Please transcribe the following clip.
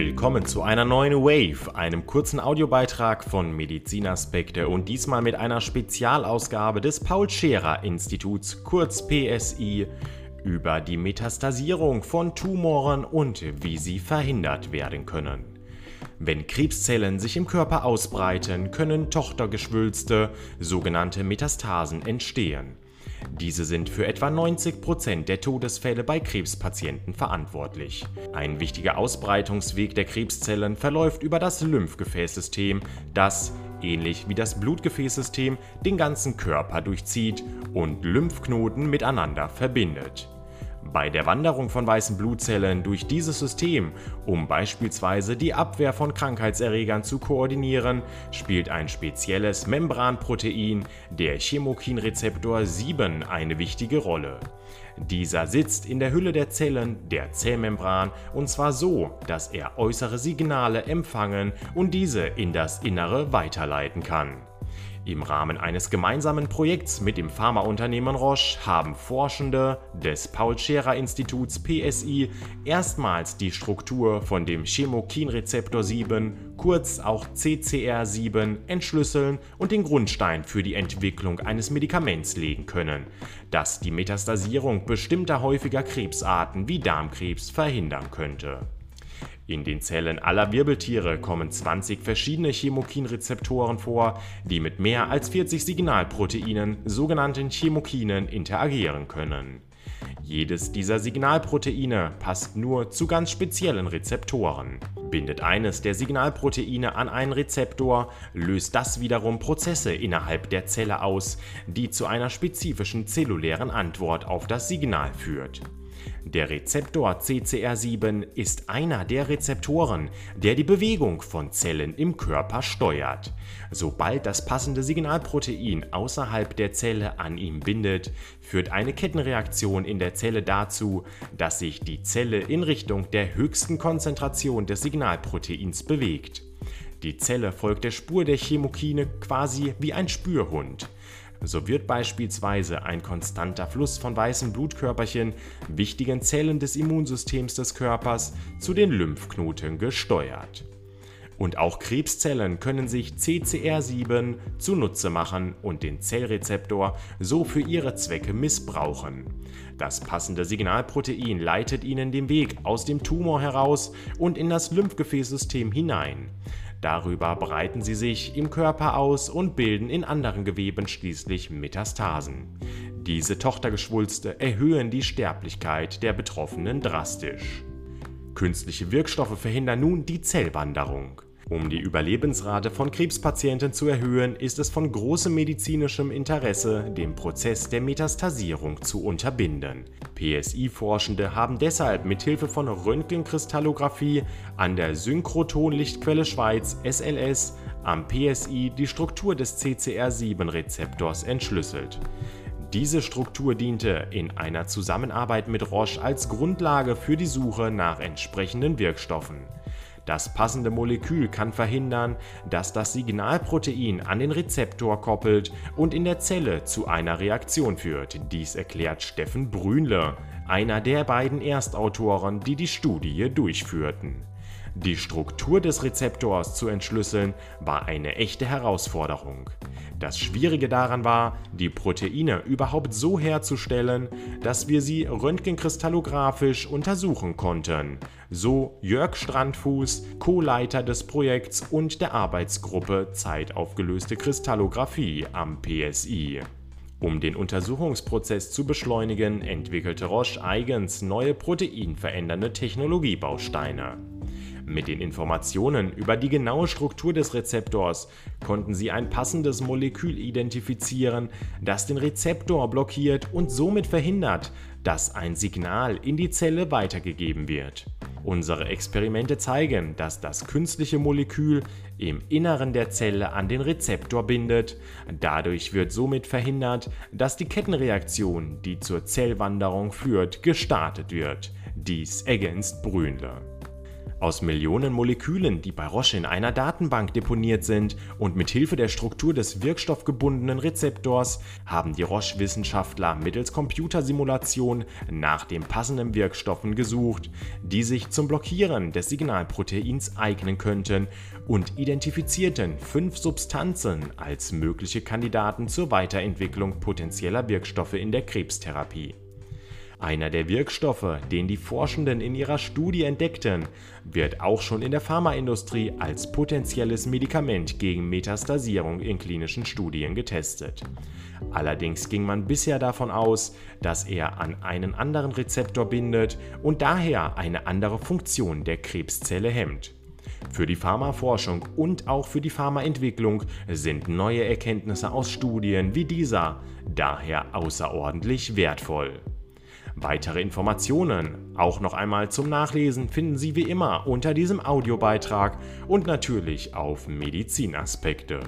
Willkommen zu einer neuen Wave, einem kurzen Audiobeitrag von Medizinaspekte und diesmal mit einer Spezialausgabe des Paul Scherer Instituts, kurz PSI, über die Metastasierung von Tumoren und wie sie verhindert werden können. Wenn Krebszellen sich im Körper ausbreiten, können Tochtergeschwülste, sogenannte Metastasen, entstehen. Diese sind für etwa 90% der Todesfälle bei Krebspatienten verantwortlich. Ein wichtiger Ausbreitungsweg der Krebszellen verläuft über das Lymphgefäßsystem, das, ähnlich wie das Blutgefäßsystem, den ganzen Körper durchzieht und Lymphknoten miteinander verbindet. Bei der Wanderung von weißen Blutzellen durch dieses System, um beispielsweise die Abwehr von Krankheitserregern zu koordinieren, spielt ein spezielles Membranprotein, der Chemokinrezeptor 7, eine wichtige Rolle. Dieser sitzt in der Hülle der Zellen, der Zellmembran, und zwar so, dass er äußere Signale empfangen und diese in das Innere weiterleiten kann. Im Rahmen eines gemeinsamen Projekts mit dem Pharmaunternehmen Roche haben Forschende des Paul-Scherrer-Instituts PSI erstmals die Struktur von dem Chemokinrezeptor 7, kurz auch CCR7, entschlüsseln und den Grundstein für die Entwicklung eines Medikaments legen können, das die Metastasierung bestimmter häufiger Krebsarten wie Darmkrebs verhindern könnte in den Zellen aller Wirbeltiere kommen 20 verschiedene Chemokinrezeptoren vor, die mit mehr als 40 Signalproteinen, sogenannten Chemokinen, interagieren können. Jedes dieser Signalproteine passt nur zu ganz speziellen Rezeptoren. Bindet eines der Signalproteine an einen Rezeptor, löst das wiederum Prozesse innerhalb der Zelle aus, die zu einer spezifischen zellulären Antwort auf das Signal führt. Der Rezeptor CCR7 ist einer der Rezeptoren, der die Bewegung von Zellen im Körper steuert. Sobald das passende Signalprotein außerhalb der Zelle an ihm bindet, führt eine Kettenreaktion in der Zelle dazu, dass sich die Zelle in Richtung der höchsten Konzentration des Signalproteins bewegt. Die Zelle folgt der Spur der Chemokine quasi wie ein Spürhund. So wird beispielsweise ein konstanter Fluss von weißen Blutkörperchen, wichtigen Zellen des Immunsystems des Körpers, zu den Lymphknoten gesteuert. Und auch Krebszellen können sich CCR7 zunutze machen und den Zellrezeptor so für ihre Zwecke missbrauchen. Das passende Signalprotein leitet ihnen den Weg aus dem Tumor heraus und in das Lymphgefäßsystem hinein. Darüber breiten sie sich im Körper aus und bilden in anderen Geweben schließlich Metastasen. Diese Tochtergeschwulste erhöhen die Sterblichkeit der Betroffenen drastisch. Künstliche Wirkstoffe verhindern nun die Zellwanderung. Um die Überlebensrate von Krebspatienten zu erhöhen, ist es von großem medizinischem Interesse, den Prozess der Metastasierung zu unterbinden. PSI-Forschende haben deshalb mit Hilfe von Röntgenkristallographie an der Synchrotronlichtquelle Schweiz SLS am PSI die Struktur des CCR7-Rezeptors entschlüsselt. Diese Struktur diente in einer Zusammenarbeit mit Roche als Grundlage für die Suche nach entsprechenden Wirkstoffen. Das passende Molekül kann verhindern, dass das Signalprotein an den Rezeptor koppelt und in der Zelle zu einer Reaktion führt. Dies erklärt Steffen Brünle, einer der beiden Erstautoren, die die Studie durchführten. Die Struktur des Rezeptors zu entschlüsseln war eine echte Herausforderung. Das Schwierige daran war, die Proteine überhaupt so herzustellen, dass wir sie röntgenkristallografisch untersuchen konnten. So Jörg Strandfuß, Co-Leiter des Projekts und der Arbeitsgruppe Zeitaufgelöste Kristallographie am PSI. Um den Untersuchungsprozess zu beschleunigen, entwickelte Roche eigens neue proteinverändernde Technologiebausteine. Mit den Informationen über die genaue Struktur des Rezeptors konnten sie ein passendes Molekül identifizieren, das den Rezeptor blockiert und somit verhindert, dass ein Signal in die Zelle weitergegeben wird. Unsere Experimente zeigen, dass das künstliche Molekül im Inneren der Zelle an den Rezeptor bindet. Dadurch wird somit verhindert, dass die Kettenreaktion, die zur Zellwanderung führt, gestartet wird. Dies ergänzt Brünle. Aus Millionen Molekülen, die bei Roche in einer Datenbank deponiert sind und mit Hilfe der Struktur des wirkstoffgebundenen Rezeptors haben die Roche-Wissenschaftler mittels Computersimulation nach den passenden Wirkstoffen gesucht, die sich zum Blockieren des Signalproteins eignen könnten und identifizierten fünf Substanzen als mögliche Kandidaten zur Weiterentwicklung potenzieller Wirkstoffe in der Krebstherapie. Einer der Wirkstoffe, den die Forschenden in ihrer Studie entdeckten, wird auch schon in der Pharmaindustrie als potenzielles Medikament gegen Metastasierung in klinischen Studien getestet. Allerdings ging man bisher davon aus, dass er an einen anderen Rezeptor bindet und daher eine andere Funktion der Krebszelle hemmt. Für die Pharmaforschung und auch für die Pharmaentwicklung sind neue Erkenntnisse aus Studien wie dieser daher außerordentlich wertvoll. Weitere Informationen, auch noch einmal zum Nachlesen, finden Sie wie immer unter diesem Audiobeitrag und natürlich auf Medizinaspekte.